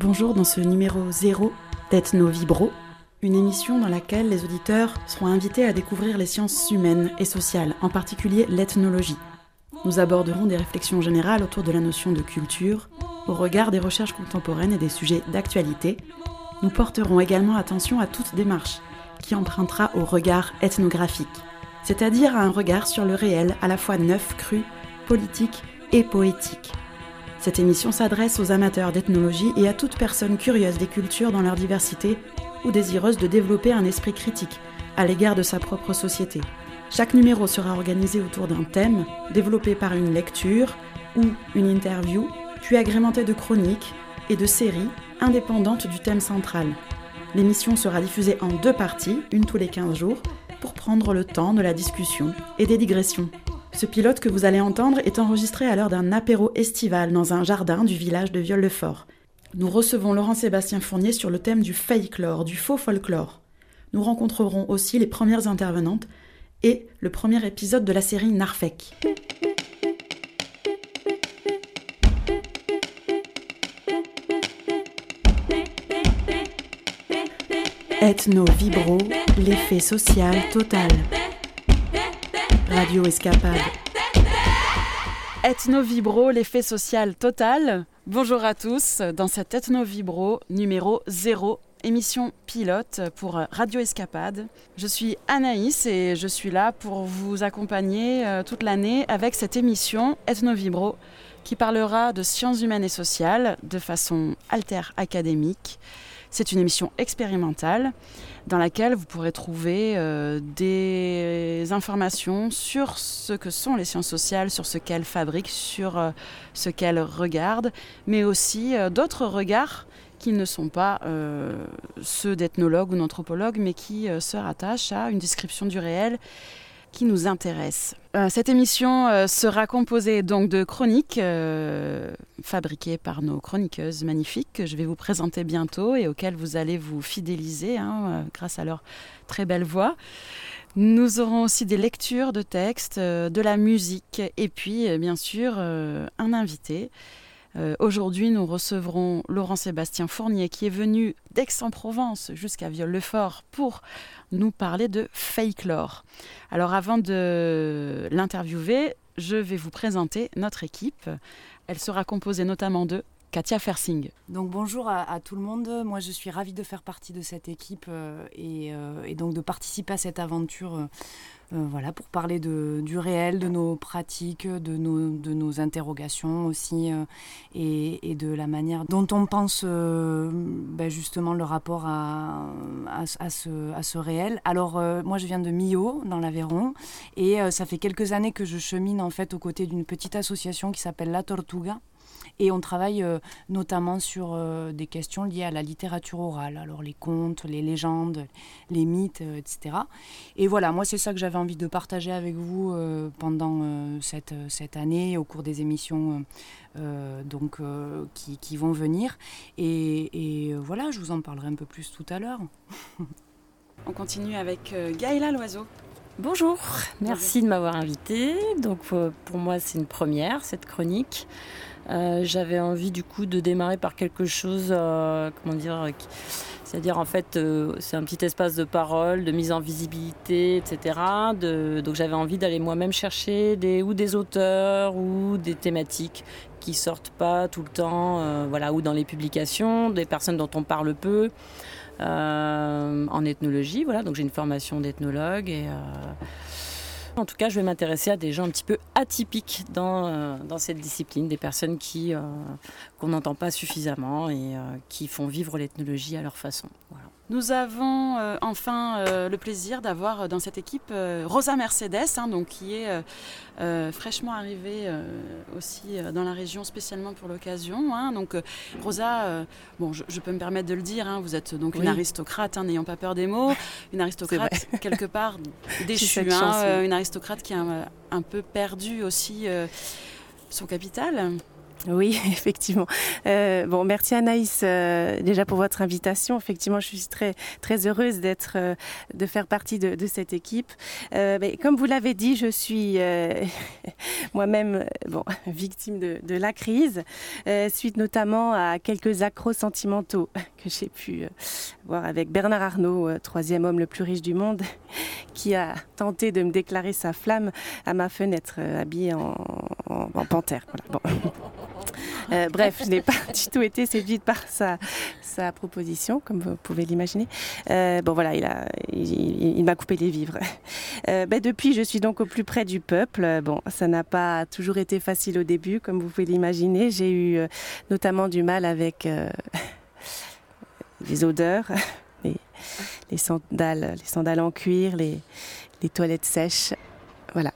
Bonjour dans ce numéro 0 d'Ethno Vibro, une émission dans laquelle les auditeurs seront invités à découvrir les sciences humaines et sociales, en particulier l'ethnologie. Nous aborderons des réflexions générales autour de la notion de culture, au regard des recherches contemporaines et des sujets d'actualité. Nous porterons également attention à toute démarche qui empruntera au regard ethnographique, c'est-à-dire à un regard sur le réel à la fois neuf, cru, politique et poétique. Cette émission s'adresse aux amateurs d'ethnologie et à toute personne curieuse des cultures dans leur diversité ou désireuse de développer un esprit critique à l'égard de sa propre société. Chaque numéro sera organisé autour d'un thème, développé par une lecture ou une interview, puis agrémenté de chroniques et de séries indépendantes du thème central. L'émission sera diffusée en deux parties, une tous les 15 jours, pour prendre le temps de la discussion et des digressions. Ce pilote que vous allez entendre est enregistré à l'heure d'un apéro estival dans un jardin du village de Viol-le-Fort. Nous recevons Laurent-Sébastien Fournier sur le thème du fake-lore, du faux folklore. Nous rencontrerons aussi les premières intervenantes et le premier épisode de la série Narfek. Ethno Vibro, l'effet social total. Radio Escapade. Ethno Vibro, l'effet social total. Bonjour à tous dans cet Ethno Vibro numéro 0, émission pilote pour Radio Escapade. Je suis Anaïs et je suis là pour vous accompagner euh, toute l'année avec cette émission Ethno Vibro qui parlera de sciences humaines et sociales de façon alter académique c'est une émission expérimentale dans laquelle vous pourrez trouver euh, des informations sur ce que sont les sciences sociales, sur ce qu'elles fabriquent, sur euh, ce qu'elles regardent, mais aussi euh, d'autres regards qui ne sont pas ceux d'ethnologues ou d'anthropologues, mais qui se rattachent à une description du réel qui nous intéresse. Euh, cette émission euh, sera composée donc de chroniques euh, fabriquées par nos chroniqueuses magnifiques que je vais vous présenter bientôt et auxquelles vous allez vous fidéliser hein, grâce à leur très belle voix. Nous aurons aussi des lectures de textes, de la musique et puis bien sûr un invité. Aujourd'hui, nous recevrons Laurent Sébastien Fournier qui est venu d'Aix-en-Provence jusqu'à Viol-le-Fort pour nous parler de fake lore. Alors avant de l'interviewer, je vais vous présenter notre équipe. Elle sera composée notamment de Katia Fersing. Donc bonjour à, tout le monde. Moi je suis ravie de faire partie de cette équipe euh, euh, et, donc de participer à cette aventure. Euh, voilà, pour parler du réel, de nos pratiques, de nos, de nos interrogations aussi, et, de la manière dont on pense ben, justement le rapport à, à, ce, à ce réel. Alors moi je viens de Millau, dans l'Aveyron, et ça fait quelques années que je chemine en fait aux côtés d'une petite association qui s'appelle La Tortuga, et on travaille euh, notamment sur euh, des questions liées à la littérature orale, alors les contes, les légendes, les mythes, euh, etc. Et voilà, moi c'est ça que j'avais envie de partager avec vous pendant cette, cette année, au cours des émissions donc, qui, qui, vont venir. Et, et, voilà, je vous en parlerai un peu plus tout à l'heure. on continue avec Gaïla Loiseau. Bonjour, merci de m'avoir invité. Donc pour moi c'est une première cette chronique. Euh, j'avais envie du coup de démarrer par quelque chose, euh, comment dire, c'est-à-dire en fait euh, c'est un petit espace de parole, de mise en visibilité, etc. donc j'avais envie d'aller moi-même chercher des, ou des auteurs ou des thématiques qui sortent pas tout le temps, voilà, ou dans les publications, des personnes dont on parle peu. en ethnologie, voilà, donc j'ai une formation d'ethnologue et en tout cas, je vais m'intéresser à des gens un petit peu atypiques dans, euh, cette discipline, des personnes euh, qu'on n'entend pas suffisamment et euh, qui font vivre l'ethnologie à leur façon. Nous avons euh, enfin euh, le plaisir d'avoir euh, dans cette équipe Rosa Mercedes, hein, donc, qui est fraîchement arrivée aussi dans la région spécialement pour l'occasion. Hein. donc Rosa, bon, je, peux me permettre de le dire, hein, vous êtes donc une aristocrate, n'ayant pas peur des mots, une aristocrate quelque part déchue, une aristocrate qui a un, un peu perdu aussi son capital. Oui, effectivement. Euh, bon, merci Anaïs euh, déjà pour votre invitation. Effectivement, je suis très très heureuse d'être, euh, de faire partie de, cette équipe. mais comme vous l'avez dit, je suis moi-même victime de, de la crise, suite notamment à quelques accros sentimentaux que j'ai pu voir avec Bernard Arnault, troisième homme le plus riche du monde, qui a tenté de me déclarer sa flamme à ma fenêtre, habillée en, en, panthère. Euh, bref, je n'ai pas du tout été séduite par sa, sa proposition, comme vous pouvez l'imaginer. Euh, bon, voilà, il, a, il, m'a coupé les vivres. Euh, ben, depuis, je suis donc au plus près du peuple. Bon, ça n'a pas toujours été facile au début, comme vous pouvez l'imaginer. J'ai eu notamment du mal avec les odeurs, les, les, sandales, les sandales en cuir, les, les toilettes sèches. Voilà.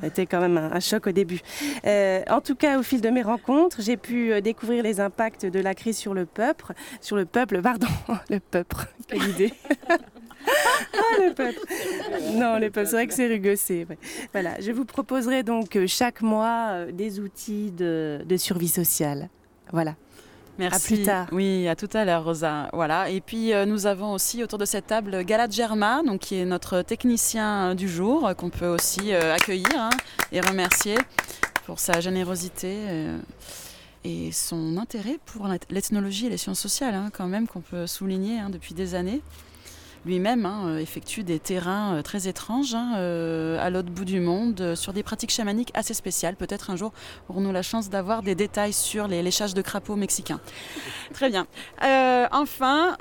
Ça a été quand même un, choc au début. Euh, en tout cas, au fil de mes rencontres, j'ai pu euh, découvrir les impacts de la crise sur le peuple, sur le peuple, pardon, le peuple, quelle idée. ah, le peuple. Non, le peuple, c'est vrai que c'est rugossé. Voilà, je vous proposerai donc euh, chaque mois des outils de survie sociale. Voilà. Merci. À plus tard. Oui, à tout à l'heure, Rosa. Voilà. Et puis, euh, nous avons aussi autour de cette table Galat Germa, donc, qui est notre technicien euh, du jour, euh, qu'on peut aussi accueillir hein, et remercier pour sa générosité et son intérêt pour l'ethnologie et les sciences sociales, hein, quand même, qu'on peut souligner hein, depuis des années lui-même hein, euh, effectue des terrains euh, très étranges hein, euh, à l'autre bout du monde sur des pratiques chamaniques assez spéciales. Peut-être un jour aurons-nous la chance d'avoir des détails sur les léchages de crapauds mexicains. Très bien. enfin,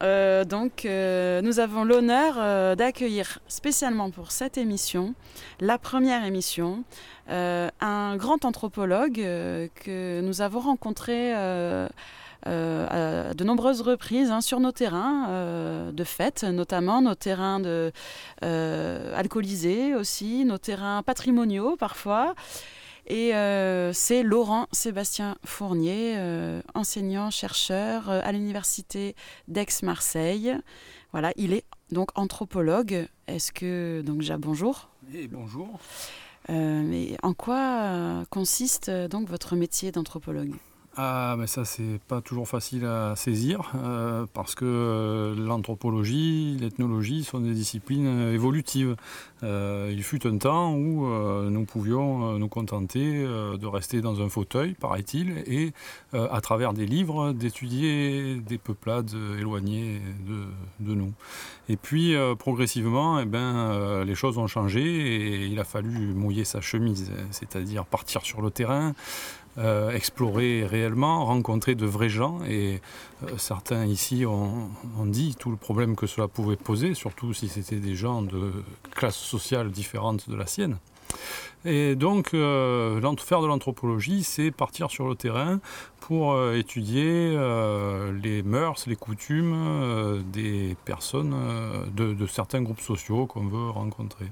donc, nous avons l'honneur d'accueillir spécialement pour cette émission, la première émission, un grand anthropologue que nous avons rencontré à de nombreuses reprises hein, sur nos terrains euh, de fête, notamment nos terrains de, euh, alcoolisés aussi, nos terrains patrimoniaux parfois. Et c'est Laurent Sébastien Fournier, enseignant, chercheur à l'université d'Aix-Marseille. Voilà, il est donc anthropologue. Est-ce que donc déjà bonjour. Et bonjour. mais en quoi consiste donc votre métier d'anthropologue? Ah, mais ça, c'est pas toujours facile à saisir euh, parce que euh, l'anthropologie, l'ethnologie sont des disciplines euh, évolutives. il fut un temps où nous pouvions nous contenter de rester dans un fauteuil, paraît-il, et à travers des livres d'étudier des peuplades éloignées de, nous. Et puis, progressivement, eh ben, les choses ont changé et il a fallu mouiller sa chemise, c'est-à-dire partir sur le terrain, euh, explorer réellement, rencontrer de vrais gens. Et euh, certains ici ont, dit tout le problème que cela pouvait poser, surtout si c'était des gens de classes sociales différentes de la sienne. Et donc, euh, faire de l'anthropologie, c'est partir sur le terrain pour étudier les mœurs, les coutumes des personnes de, certains groupes sociaux qu'on veut rencontrer.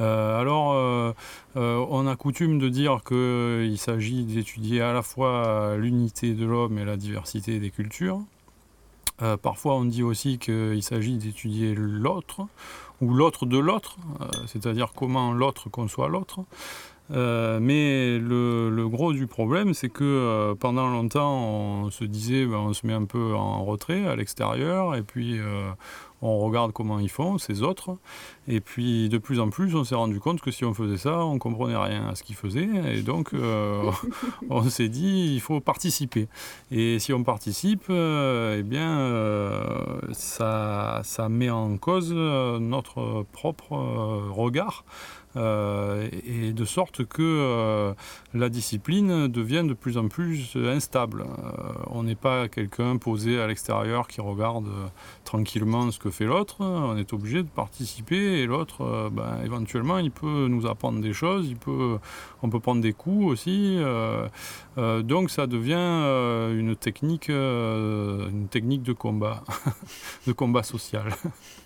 Euh, alors, euh, euh, on a coutume de dire qu'il s'agit d'étudier à la fois l'unité de l'homme et la diversité des cultures. parfois, on dit aussi qu'il s'agit d'étudier l'autre, ou l'autre de l'autre, c'est-à-dire comment l'autre conçoit l'autre. mais le, gros du problème, c'est que pendant longtemps, on se disait, ben, on se met un peu en retrait à l'extérieur, et puis on regarde comment ils font, ces autres. Et puis de plus en plus, on s'est rendu compte que si on faisait ça, on comprenait rien à ce qu'ils faisaient. Et donc, euh, on s'est dit, il faut participer. Et si on participe, euh, eh bien, euh, ça, ça met en cause notre propre regard et de sorte que euh, la discipline devient de plus en plus instable. Euh, on n'est pas quelqu'un posé à l'extérieur qui regarde tranquillement ce que fait l'autre, on est obligé de participer et l'autre, ben, éventuellement, il peut nous apprendre des choses, on peut prendre des coups aussi. donc ça devient une technique, une technique de combat, de combat social.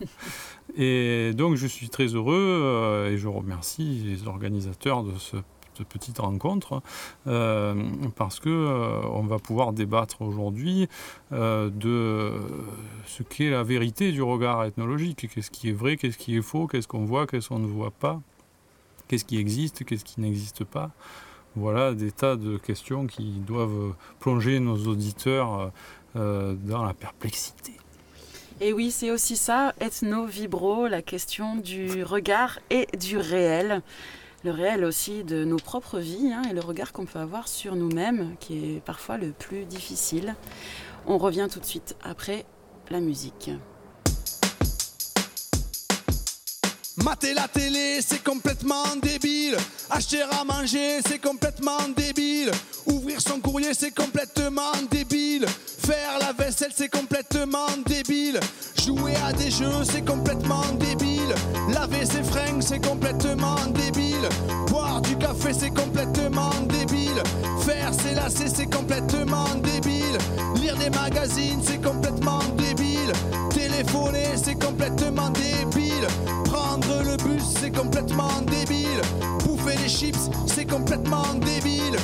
Et donc je suis très heureux euh, et je remercie les organisateurs de cette petite rencontre euh, parce que euh, on va pouvoir débattre aujourd'hui de ce qu'est la vérité du regard ethnologique, qu'est-ce qui est vrai, qu'est-ce qui est faux, qu'est-ce qu'on voit, qu'est-ce qu'on ne voit pas, qu'est-ce qui existe, qu'est-ce qui n'existe pas. voilà des tas de questions qui doivent plonger nos auditeurs dans la perplexité. Et oui, c'est aussi ça, ethno-vibro, la question du regard et du réel. Le réel aussi de nos propres vies hein, et le regard qu'on peut avoir sur nous-mêmes, qui est parfois le plus difficile. On revient tout de suite après la musique. Mater la télé, c'est complètement débile. Acheter à manger, c'est complètement débile. Ouvrir son courrier, c'est complètement débile. Faire la vaisselle, c'est complètement débile. Jouer à des jeux, c'est complètement débile. Laver ses fringues, c'est complètement débile. Boire du café, c'est complètement débile. Faire ses lacets, c'est complètement débile. Lire des magazines, c'est complètement débile. Téléphoner, c'est complètement débile. Prendre le bus, c'est complètement débile. Bouffer les chips, c'est complètement débile.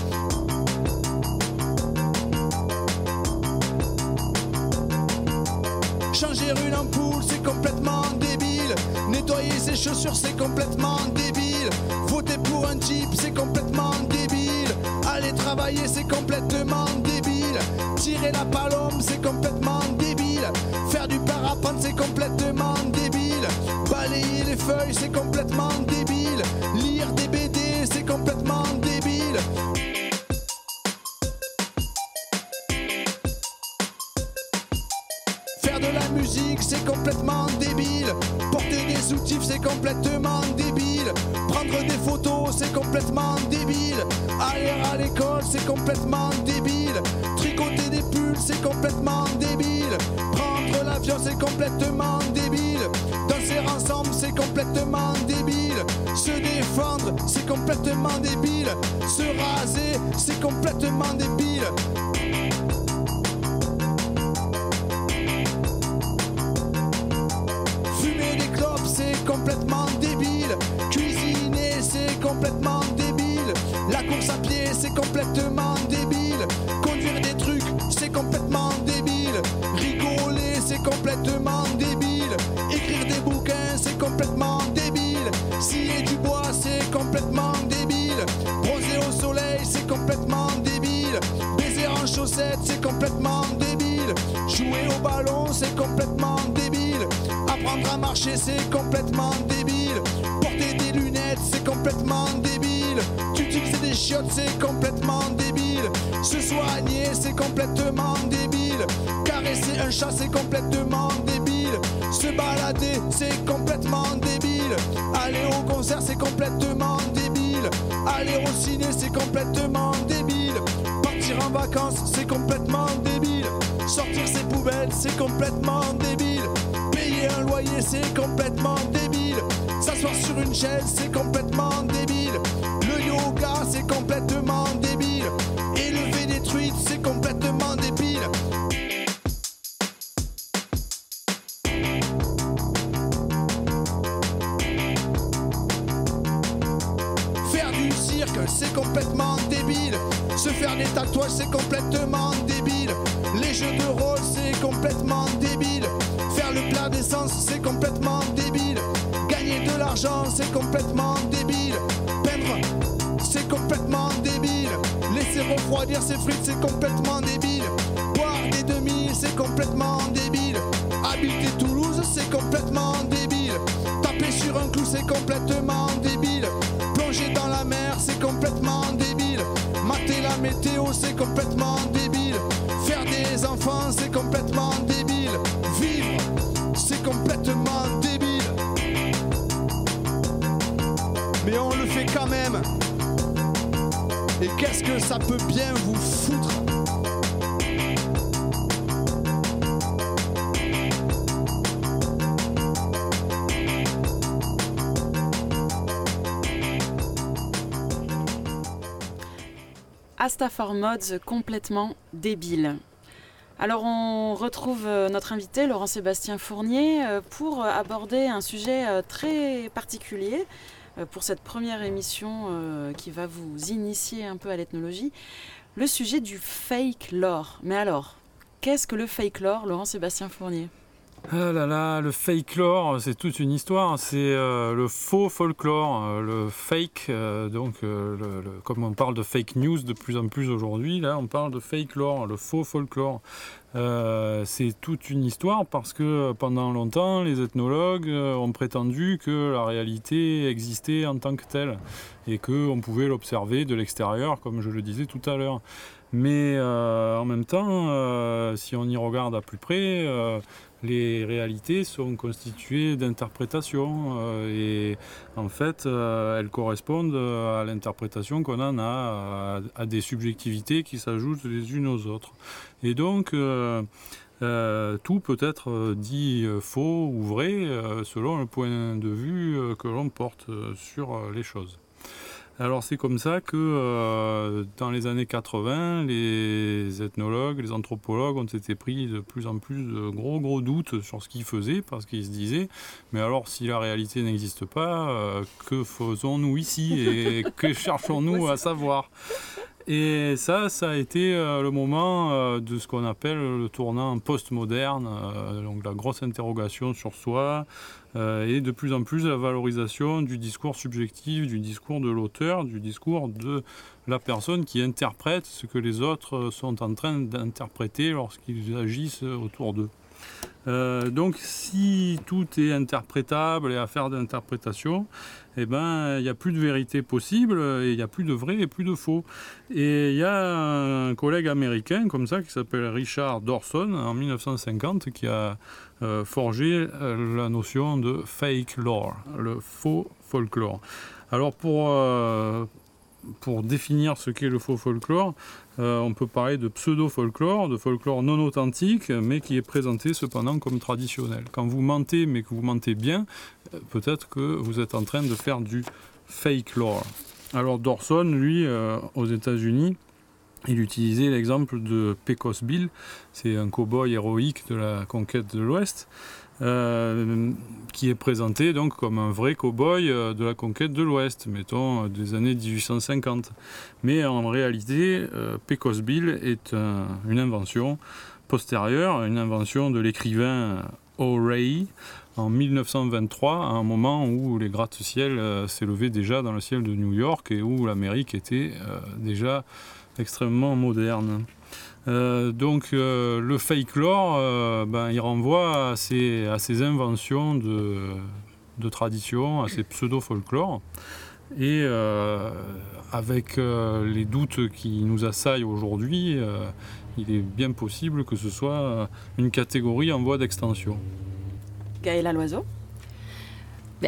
Changer une ampoule, c'est complètement débile. Nettoyer ses chaussures, c'est complètement débile. Voter pour un type, c'est complètement débile. Aller travailler, c'est complètement débile. Tirer la palombe, c'est complètement débile. Faire du parapente, c'est complètement débile. Balayer les feuilles, c'est complètement débile. Lire des BD, c'est complètement débile. Faire de la musique, c'est complètement débile. Porter des soutifs, c'est complètement débile. Prendre des photos, c'est complètement débile. Aller à l'école, c'est complètement débile. Tricoter des pulls, c'est complètement débile. C'est complètement débile. Danser ensemble, c'est complètement débile. Se défendre, c'est complètement débile. Se raser, c'est complètement débile. Fumer des clopes, c'est complètement débile. Cuisiner, c'est complètement débile. La course à pied, c'est complètement complètement débile. Écrire des bouquins, c'est complètement débile. Scier du bois, c'est complètement débile. Bronzer au soleil, c'est complètement débile. Baiser en chaussettes, c'est complètement débile. Jouer au ballon, c'est complètement débile. Apprendre à marcher, c'est complètement débile. Porter des lunettes, c'est complètement débile. Chiottes, c'est complètement débile. Se soigner, c'est complètement débile. Caresser un chat, c'est complètement débile. Se balader, c'est complètement débile. Aller au concert, c'est complètement débile. Aller au ciné, c'est complètement débile. Partir en vacances, c'est complètement débile. Sortir ses poubelles, c'est complètement débile. Payer un loyer, c'est complètement débile. S'asseoir sur une chaise, c'est complètement débile. C'est complètement débile. Élever des truites, c'est complètement débile. Faire du cirque, c'est complètement débile. Se faire des tatouages, c'est complètement débile. Les jeux de rôle, c'est complètement débile. Faire le plein d'essence, c'est complètement débile. Gagner de l'argent, c'est complètement refroidir ses frites, c'est complètement débile. Boire des demi, c'est complètement qu'est-ce que ça peut bien vous foutre Astafor Mods complètement débile. Alors on retrouve euh, notre invité Laurent Sébastien Fournier euh, pour aborder un sujet euh, très particulier pour cette première émission euh, qui va vous initier un peu à l'ethnologie, le sujet du fake lore. Mais alors, qu'est-ce que le fake lore, Laurent Sébastien Fournier? Ah là là, le fake lore, c'est toute une histoire. C'est euh, le faux folklore, euh, le fake. Euh, donc, comme on parle de fake news de plus en plus aujourd'hui, là, on parle de fake lore, le faux folklore. C'est toute une histoire parce que pendant longtemps, les ethnologues ont prétendu que la réalité existait en tant que telle et qu'on pouvait l'observer de l'extérieur, comme je le disais tout à l'heure. Mais en même temps, si on y regarde à plus près, les réalités sont constituées d'interprétations euh, et en fait euh, elles correspondent à l'interprétation qu'on en a, à, des subjectivités qui s'ajoutent les unes aux autres. Et donc euh, tout peut être dit faux ou vrai selon le point de vue que l'on porte sur les choses. Alors c'est comme ça que euh, dans les années 80, les ethnologues, les anthropologues ont été pris de plus en plus de gros gros doutes sur ce qu'ils faisaient parce qu'ils se disaient mais alors si la réalité n'existe pas, euh, que faisons-nous ici et que cherchons-nous à savoir? Et ça, ça a été euh, le moment euh, de ce qu'on appelle le tournant postmoderne, euh, donc la grosse interrogation sur soi, et de plus en plus la valorisation du discours subjectif, du discours de l'auteur, du discours de la personne qui interprète ce que les autres sont en train d'interpréter lorsqu'ils agissent autour d'eux. Euh, donc si tout est interprétable et affaire d'interprétation, eh ben il n'y a plus de vérité possible et il n'y a plus de vrai et plus de faux. Et il y a un collègue américain comme ça qui s'appelle Richard Dawson en 1950 qui a euh, forgé euh, la notion de fake lore, le faux folklore. Alors pour pour définir ce qu'est le faux folklore, euh, on peut parler de pseudo-folklore, de folklore non authentique, mais qui est présenté cependant comme traditionnel. Quand vous mentez, mais que vous mentez bien, euh, peut-être que vous êtes en train de faire du fake lore. Alors Dorson, lui, euh, aux États-Unis, il utilisait l'exemple de Pecos Bill, c'est un cow-boy héroïque de la conquête de l'Ouest. Euh, qui est présenté donc comme un vrai cow-boy euh, de la conquête de l'Ouest, mettons euh, des années 1850. Mais en réalité, Pecos Bill est une invention postérieure, une invention de l'écrivain O'Reilly en 1923, à un moment où les gratte-ciel s'élevaient déjà dans le ciel de New York et où l'Amérique était déjà extrêmement moderne. Euh, donc euh, le fake lore, euh, ben, il renvoie à ces, inventions de, de, tradition, à ces pseudo-folklore. Et avec les doutes qui nous assaillent aujourd'hui, il est bien possible que ce soit une catégorie en voie d'extension. Gaëla Loiseau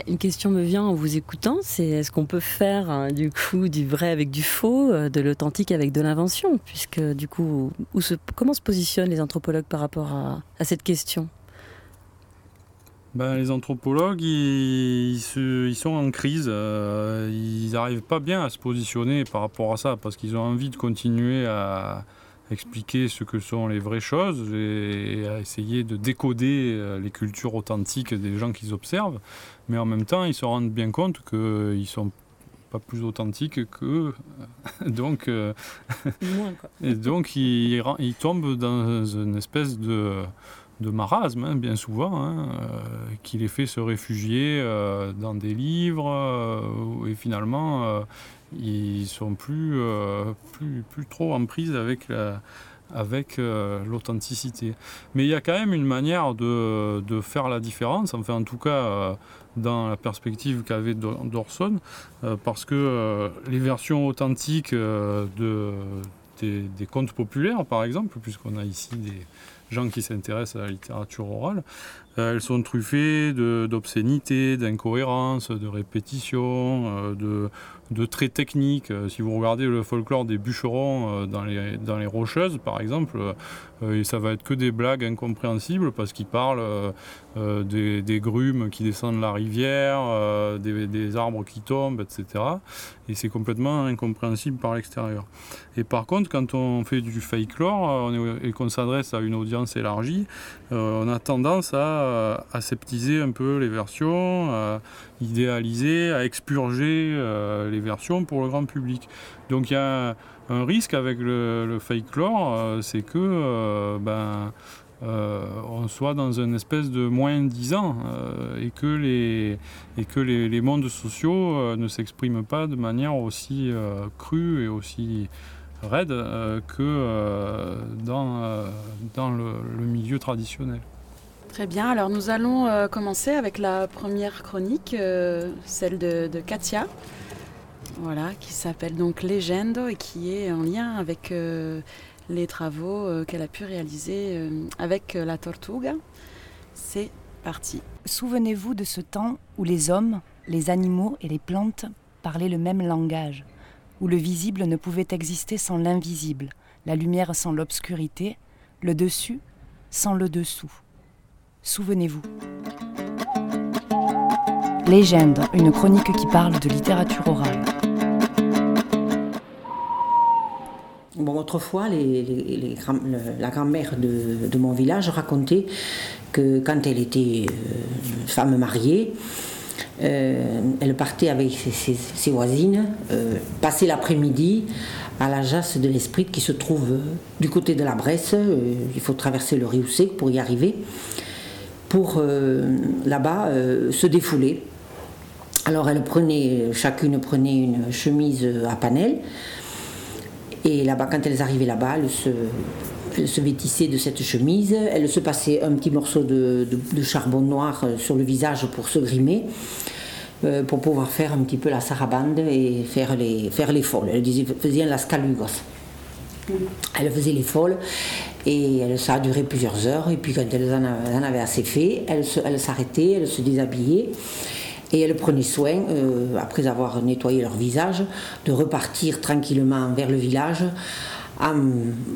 une question me vient en vous écoutant, c'est est-ce qu'on peut faire hein, du coup du vrai avec du faux, euh, de l'authentique avec de l'invention, puisque du coup, comment se positionnent les anthropologues par rapport à, cette question? Ben, les anthropologues, ils, sont en crise. Euh, ils n'arrivent pas bien à se positionner par rapport à ça parce qu'ils ont envie de continuer à, expliquer ce que sont les vraies choses et à essayer de décoder euh, les cultures authentiques des gens qu'ils observent. Mais en même temps, ils se rendent bien compte qu'ils sont pas plus authentiques qu'eux. donc, euh, et donc ils, ils, tombent dans une espèce de, de marasme, hein, bien souvent, hein, euh, qui les fait se réfugier dans des livres, et finalement ils sont plus, euh, plus, plus, trop en prise avec avec euh, l'authenticité. Mais il y a quand même une manière de, de faire la différence, enfin en tout cas euh, dans la perspective qu'avait Dorson, parce que les versions authentiques de, des, des, contes populaires, par exemple, puisqu'on a ici des gens qui s'intéressent à la littérature orale, elles sont truffées d'obscénités, d'incohérences, de répétitions, de de traits techniques. Euh, si vous regardez le folklore des bûcherons euh, dans les, dans les Rocheuses, par exemple, euh, ça va être que des blagues incompréhensibles parce qu'ils parlent des, grumes qui descendent la rivière, des, arbres qui tombent, etc. Et c'est complètement incompréhensible par l'extérieur. Et par contre, quand on fait du fake lore et qu'on s'adresse à une audience élargie, on a tendance à aseptiser un peu les versions, idéaliser, à expurger les versions pour le grand public. Donc il y a un risque avec le, fake lore, euh, c'est que euh, ben, on soit dans une espèce de moins 10 ans et que les, et que les, mondes sociaux ne s'expriment pas de manière aussi crue et aussi raide que dans, dans le milieu traditionnel. Très bien, alors nous allons euh, commencer avec la première chronique, euh, celle de, Katia, voilà, qui s'appelle donc Légende et qui est en lien avec euh, les travaux qu'elle a pu réaliser avec la Tortuga. C'est parti. Souvenez-vous de ce temps où les hommes, les animaux et les plantes parlaient le même langage, où le visible ne pouvait exister sans l'invisible, la lumière sans l'obscurité, le dessus sans le dessous. Souvenez-vous. Légende, une chronique qui parle de littérature orale. Autrefois, la grand-mère de, mon village racontait que quand elle était euh, femme mariée, euh, elle partait avec ses, voisines, euh, passer l'après-midi à la jasse de l'Esprit qui se trouve du côté de la Bresse. il faut traverser le Rioussé pour y arriver pour euh, là-bas euh, se défouler. Alors elle prenait, chacune prenait une chemise à panel. Et là-bas, quand elles arrivaient là-bas, elles se, se vêtissaient de cette chemise. Elles se passaient un petit morceau de, charbon noir sur le visage pour se grimer, euh, pour pouvoir faire un petit peu la sarabande et faire les, faire les folles. Elles faisaient la scalugos. Elle faisait les folles et ça a duré plusieurs heures. Et puis quand elles en avaient assez fait, elles s'arrêtaient, elles se déshabillaient. Et elles prenaient soin, euh, après avoir nettoyé leur visage, de repartir tranquillement vers le village en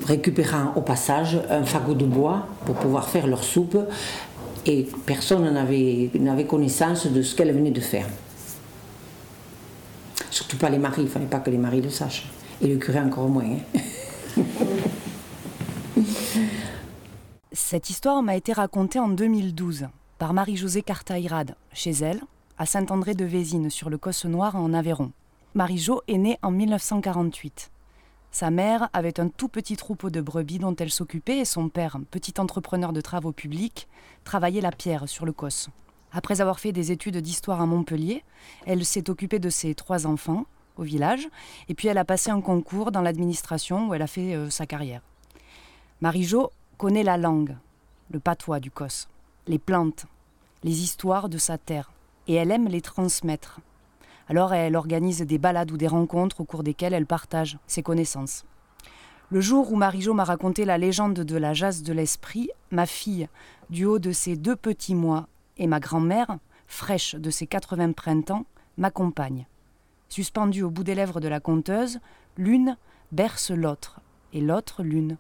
récupérant au passage un fagot de bois pour pouvoir faire leur soupe. Et personne n'avait connaissance de ce qu'elles venaient de faire. Surtout pas les maris, il ne fallait pas que les maris le sachent. Et le curé encore moins. Hein. Cette histoire m'a été racontée en 2012 par Marie-Josée Cartaïrade, chez elle, à Saint-André-de-Vésine, sur le Cosse Noir en Aveyron. Marie-Jo est née en 1948. Sa mère avait un tout petit troupeau de brebis dont elle s'occupait et son père, petit entrepreneur de travaux publics, travaillait la pierre sur le Cosse. Après avoir fait des études d'histoire à Montpellier, elle s'est occupée de ses trois enfants, au village, et puis elle a passé un concours dans l'administration où elle a fait euh, sa carrière. Marie-Jo connaît la langue, le patois du Cos, les plantes, les histoires de sa terre, et elle aime les transmettre. Alors elle organise des balades ou des rencontres au cours desquelles elle partage ses connaissances. Le jour où Marie-Jo m'a raconté la légende de la jasse de l'esprit, ma fille, du haut de ses deux petits mois, et ma grand-mère, fraîche de ses 80 printemps, m'accompagnent. Suspendues au bout des lèvres de la conteuse, l'une berce l'autre, et l'autre l'une.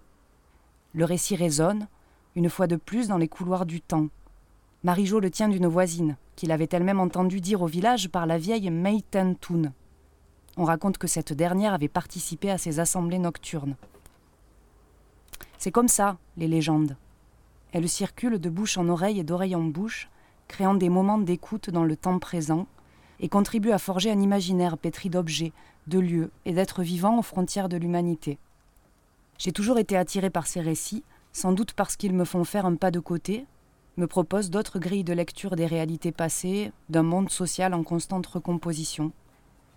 Le récit résonne, une fois de plus, dans les couloirs du temps. Marie-Jo le tient d'une voisine, qu'il avait elle-même entendu dire au village par la vieille Meitentoun. On raconte que cette dernière avait participé à ces assemblées nocturnes. C'est comme ça, les légendes. Elles circulent de bouche en oreille et d'oreille en bouche, créant des moments d'écoute dans le temps présent, et contribue à forger un imaginaire pétri d'objets, de lieux et d'êtres vivants aux frontières de l'humanité. J'ai toujours été attirée par ces récits, sans doute parce qu'ils me font faire un pas de côté, me proposent d'autres grilles de lecture des réalités passées, d'un monde social en constante recomposition,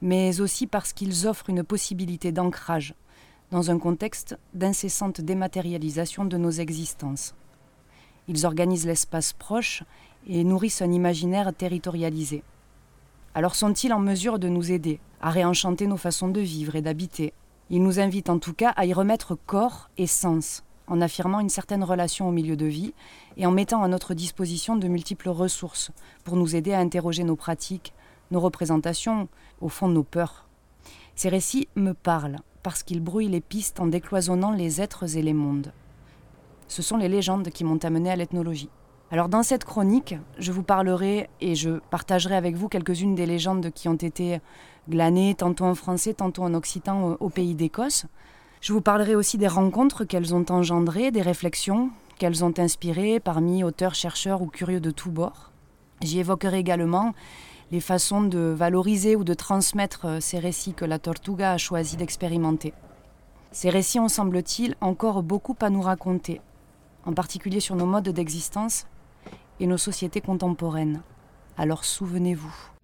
mais aussi parce qu'ils offrent une possibilité d'ancrage dans un contexte d'incessante dématérialisation de nos existences. Ils organisent l'espace proche et nourrissent un imaginaire territorialisé. Alors sont-ils en mesure de nous aider à réenchanter nos façons de vivre et d'habiter Ils nous invitent en tout cas à y remettre corps et sens, en affirmant une certaine relation au milieu de vie et en mettant à notre disposition de multiples ressources pour nous aider à interroger nos pratiques, nos représentations, au fond nos peurs. Ces récits me parlent parce qu'ils brouillent les pistes en décloisonnant les êtres et les mondes. Ce sont les légendes qui m'ont amené à l'ethnologie. Alors dans cette chronique, je vous parlerai et je partagerai avec vous quelques-unes des légendes qui ont été glanées tantôt en français, tantôt en occitan au, pays d'Écosse. Je vous parlerai aussi des rencontres qu'elles ont engendrées, des réflexions qu'elles ont inspirées parmi auteurs, chercheurs ou curieux de tous bords. J'y évoquerai également les façons de valoriser ou de transmettre ces récits que la Tortuga a choisi d'expérimenter. Ces récits ont, semble-t-il, encore beaucoup à nous raconter, en particulier sur nos modes d'existence et nos sociétés contemporaines. Alors souvenez-vous.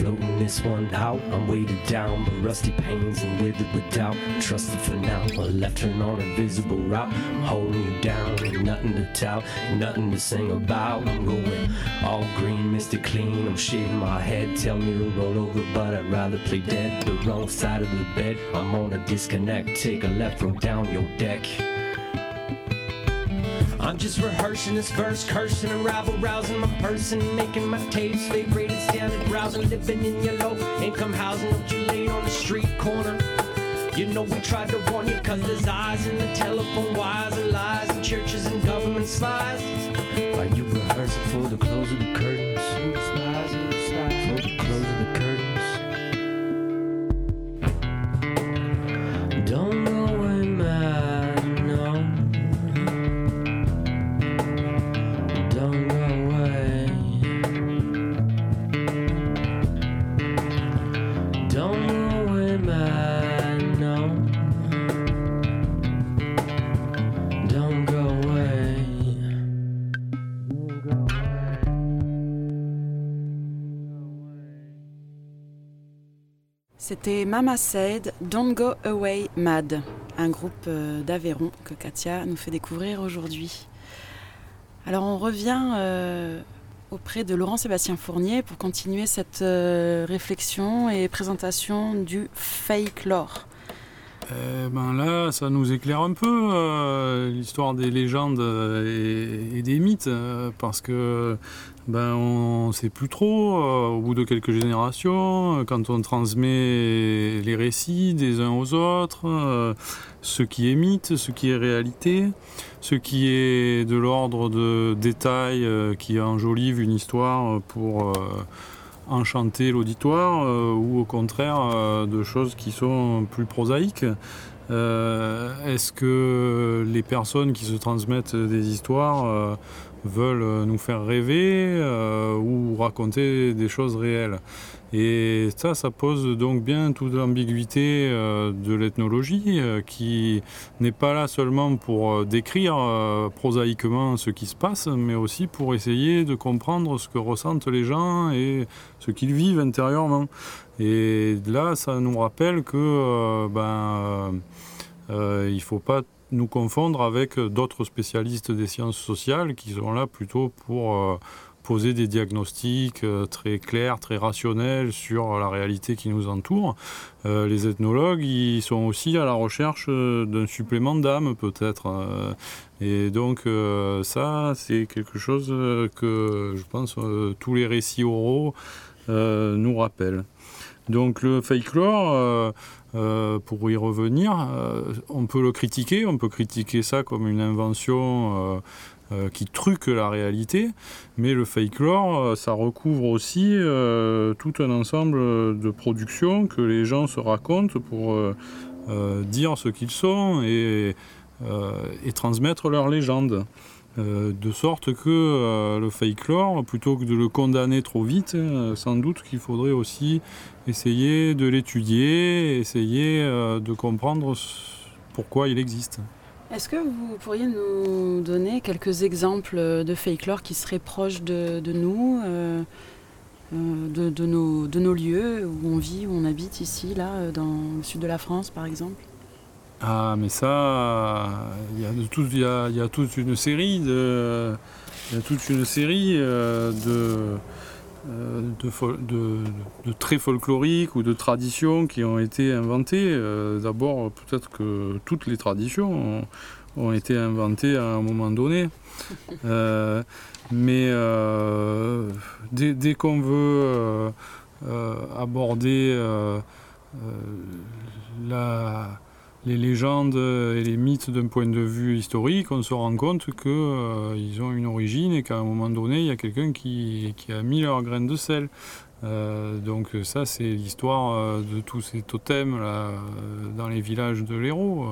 Floating this one out. I'm weighted down by rusty pains and withered with doubt. Trusted for now, a left turn on a visible route. I'm holding you down, ain't nothing to tell, nothing to sing about. I'm going all green, Mr. Clean. I'm shaving my head, tell me to roll over, but I'd rather play dead. The wrong side of the bed, I'm on a disconnect. Take a left, throw down your deck. I'm just rehearsing this verse, cursing and rival, rousing my person, making my tapes, fake rated standard, browsing, living in your low income housing, don't you lay on the street corner. You know we tried to warn you cause there's eyes in the telephone wires and lies and churches and government spies. Are you rehearsing for the close of the curtains? For the close of the curtains. C'était Mama Said, Don't Go Away Mad, un groupe euh, d'Aveyron que Katia nous fait découvrir aujourd'hui. Alors on revient euh, auprès de Laurent-Sébastien Fournier pour continuer cette euh, réflexion et présentation du fake lore. Ben là, ça nous éclaire un peu l'histoire des légendes et, des mythes, parce que ben on ne sait plus trop euh, au bout de quelques générations euh, quand on transmet les récits des uns aux autres, euh, ce qui est mythe, ce qui est réalité, ce qui est de l'ordre de détails qui enjolivent une histoire pour enchanter l'auditoire ou au contraire de choses qui sont plus prosaïques. Est-ce que les personnes qui se transmettent des histoires veulent nous faire rêver euh, ou raconter des choses réelles Et ça, ça pose donc bien toute l'ambiguïté euh, de l'ethnologie euh, qui n'est pas là seulement pour décrire prosaïquement ce qui se passe, mais aussi pour essayer de comprendre ce que ressentent les gens et ce qu'ils vivent intérieurement. Et là, ça nous rappelle que ben, il ne faut pas nous confondre avec d'autres spécialistes des sciences sociales qui sont là plutôt pour euh, poser des diagnostics euh, très clairs, très rationnels sur la réalité qui nous entoure. Euh, les ethnologues, ils sont aussi à la recherche euh, d'un supplément d'âme peut-être. euh, et donc euh, ça, c'est quelque chose euh, que je pense euh, tous les récits oraux euh, nous rappellent. Donc le fake lore, euh, pour y revenir, euh, on peut le critiquer, on peut critiquer ça comme une invention euh, qui truque la réalité, mais le fake lore, euh, ça recouvre aussi tout un ensemble de productions que les gens se racontent pour dire ce qu'ils sont et, et transmettre leur légende. Euh, de sorte que euh, le fake plutôt que de le condamner trop vite, euh, sans doute qu'il faudrait aussi essayer de l'étudier, essayer de comprendre pourquoi il existe. Est-ce que vous pourriez nous donner quelques exemples de fake lore qui seraient proches de, nous, de, nos, de nos lieux où on vit, où on habite ici, là, dans le sud de la France par exemple? Ah, mais ça, il y, a toute une série de, toute une série euh, euh, de, de- traits folkloriques ou de traditions qui ont été inventées. Euh, D'abord, peut-être que toutes les traditions ont, été inventées à un moment donné. Mais dès, qu'on veut aborder la les légendes et les mythes d'un point de vue historique, on se rend compte qu'ils ont une origine et qu'à un moment donné, il y a quelqu'un qui, qui, a mis leur graine de sel. donc ça, c'est l'histoire de tous ces totems là, dans les villages de l'Hérault.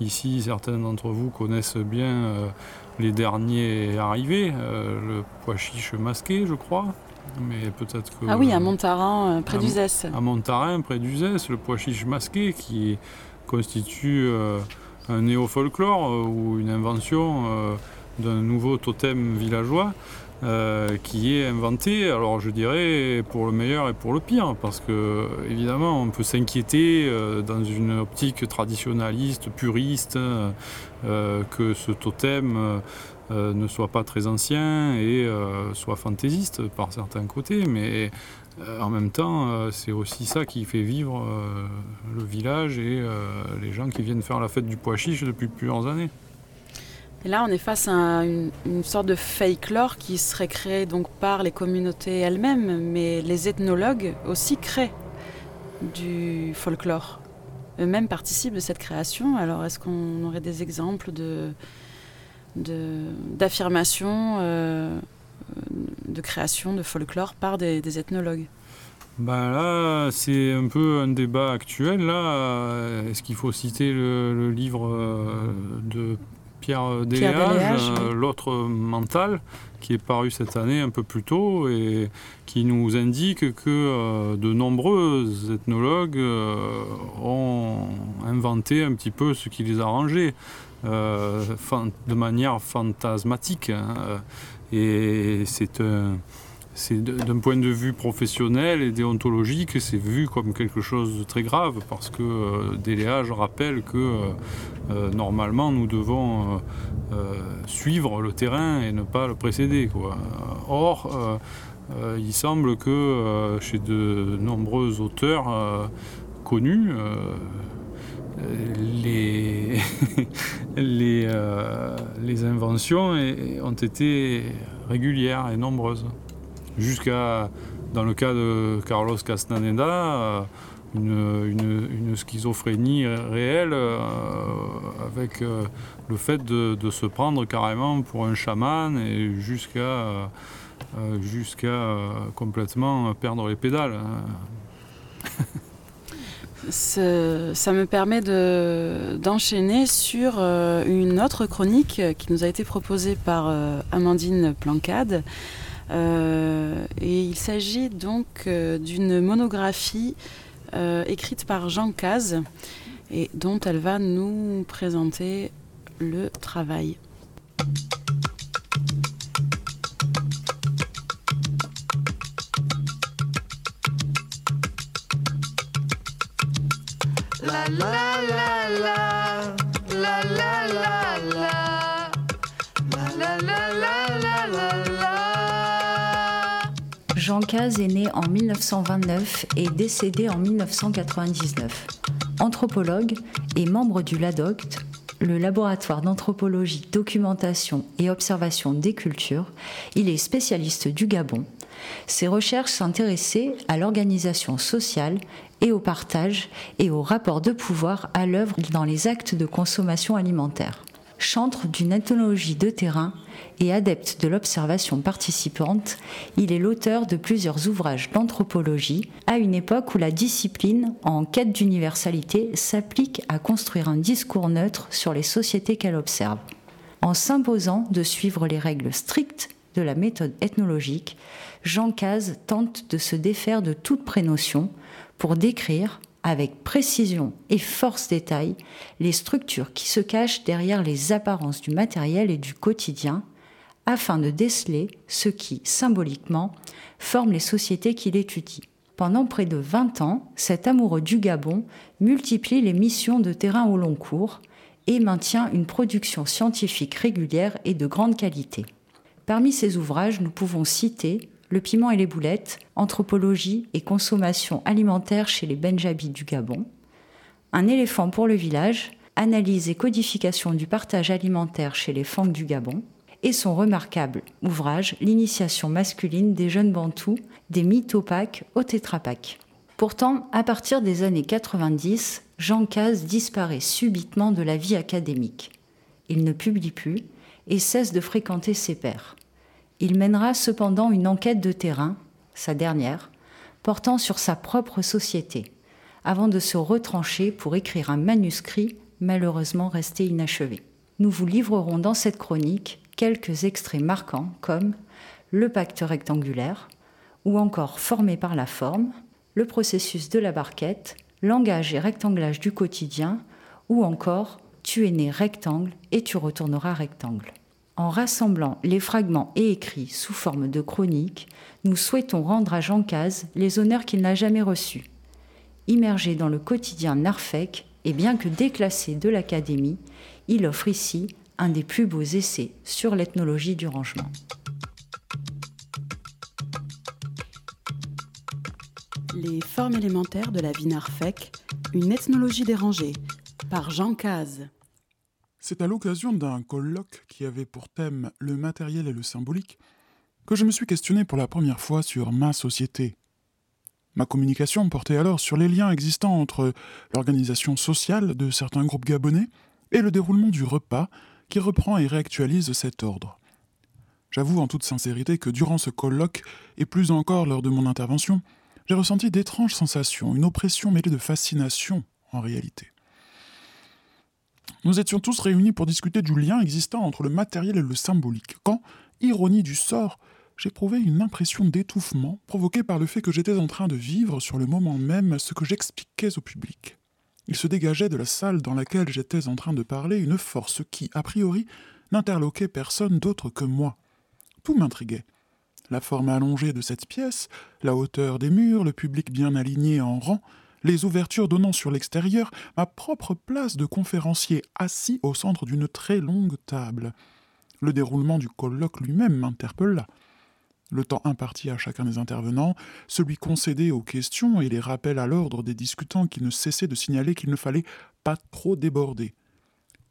ici, certains d'entre vous connaissent bien les derniers arrivés, le pois chiche masqué, je crois. Mais peut-être que, ah oui, à Montarin, près d'Uzès. À Montarin, près d'Uzès, le pois chiche masqué qui constitue euh, un néo-folklore euh, ou une invention euh, d'un nouveau totem villageois. qui est inventé, alors je dirais pour le meilleur et pour le pire, parce que évidemment on peut s'inquiéter dans une optique traditionnaliste, puriste, que ce totem ne soit pas très ancien et soit fantaisiste par certains côtés, mais en même temps, euh, c'est aussi ça qui fait vivre euh, le village et les gens qui viennent faire la fête du pois chiche depuis plusieurs années. Et là, on est face à une, sorte de fake lore qui serait créé donc par les communautés elles-mêmes, mais les ethnologues aussi créent du folklore. Eux-mêmes participent de cette création. Alors, est-ce qu'on aurait des exemples d'affirmations création de folklore par des, ethnologues ben là, c'est un peu un débat actuel. Là, est-ce qu'il faut citer le, livre euh, de Pierre Deléage, euh, L'autre mental, qui est paru cette année un peu plus tôt et qui nous indique que euh, de nombreux ethnologues ont inventé un petit peu ce qui les arrangeait de manière fantasmatique. Hein. Et c'est d'un point de vue professionnel et déontologique, c'est vu comme quelque chose de très grave parce que euh, rappelle que euh, euh, normalement nous devons suivre le terrain et ne pas le précéder. Or, il semble que chez de nombreux auteurs connus, les, euh, les, inventions ont été régulières et nombreuses. Jusqu'à, dans le cas de Carlos Castaneda, euh, une, schizophrénie réelle euh, avec le fait de, se prendre carrément pour un chaman et jusqu'à jusqu'à complètement perdre les pédales. Ça me permet d'enchaîner sur euh, une autre chronique qui nous a été proposée par euh, Amandine Plancade. Euh, et il s'agit donc d'une monographie écrite par Jean Caz et dont elle va nous présenter le travail. Jean Caz est né en 1929 et décédé en 1999. Anthropologue et membre du LADOCT, le laboratoire d'anthropologie, documentation et observation des cultures, il est spécialiste du Gabon. Ses recherches s'intéressaient à l'organisation sociale et au partage et au rapport de pouvoir à l'œuvre dans les actes de consommation alimentaire. Chantre d'une ethnologie de terrain et adepte de l'observation participante, il est l'auteur de plusieurs ouvrages d'anthropologie à une époque où la discipline, en quête d'universalité, s'applique à construire un discours neutre sur les sociétés qu'elle observe. En s'imposant de suivre les règles strictes de la méthode ethnologique, Jean Caz tente de se défaire de toute prénotion pour décrire avec précision et force détail les structures qui se cachent derrière les apparences du matériel et du quotidien, afin de déceler ce qui, symboliquement, forme les sociétés qu'il étudie. Pendant près de 20 ans, cet amoureux du Gabon multiplie les missions de terrain au long cours et maintient une production scientifique régulière et de grande qualité. Parmi ses ouvrages, nous pouvons citer le piment et les boulettes, anthropologie et consommation alimentaire chez les Benjabis du Gabon, un éléphant pour le village, analyse et codification du partage alimentaire chez les Fang du Gabon, et son remarquable ouvrage L'initiation masculine des jeunes bantous, des mythes opaques au tétrapac. Pourtant, à partir des années 90, Jean Caz disparaît subitement de la vie académique. Il ne publie plus et cesse de fréquenter ses pairs. Il mènera cependant une enquête de terrain, sa dernière, portant sur sa propre société, avant de se retrancher pour écrire un manuscrit malheureusement resté inachevé. Nous vous livrerons dans cette chronique quelques extraits marquants comme le pacte rectangulaire, ou encore formé par la forme, le processus de la barquette, langage et rectanglage du quotidien, ou encore tu es né rectangle et tu retourneras rectangle. En rassemblant les fragments et écrits sous forme de chronique, nous souhaitons rendre à Jean Caz les honneurs qu'il n'a jamais reçus. Immergé dans le quotidien Narfec, et bien que déclassé de l'Académie, il offre ici un des plus beaux essais sur l'ethnologie du rangement. Les formes élémentaires de la vie narfec, une ethnologie dérangée, par Jean Caz. C'est à l'occasion d'un colloque qui avait pour thème le matériel et le symbolique que je me suis questionné pour la première fois sur ma société. Ma communication portait alors sur les liens existants entre l'organisation sociale de certains groupes gabonais et le déroulement du repas qui reprend et réactualise cet ordre. J'avoue en toute sincérité que durant ce colloque, et plus encore lors de mon intervention, j'ai ressenti d'étranges sensations, une oppression mêlée de fascination en réalité. Nous étions tous réunis pour discuter du lien existant entre le matériel et le symbolique, quand, ironie du sort, j'éprouvais une impression d'étouffement provoquée par le fait que j'étais en train de vivre sur le moment même ce que j'expliquais au public. Il se dégageait de la salle dans laquelle j'étais en train de parler une force qui, a priori, n'interloquait personne d'autre que moi. Tout m'intriguait la forme allongée de cette pièce, la hauteur des murs, le public bien aligné en rang, les ouvertures donnant sur l'extérieur, ma propre place de conférencier assis au centre d'une très longue table. Le déroulement du colloque lui-même m'interpella. Le temps imparti à chacun des intervenants, celui concédé aux questions et les rappels à l'ordre des discutants qui ne cessaient de signaler qu'il ne fallait pas trop déborder.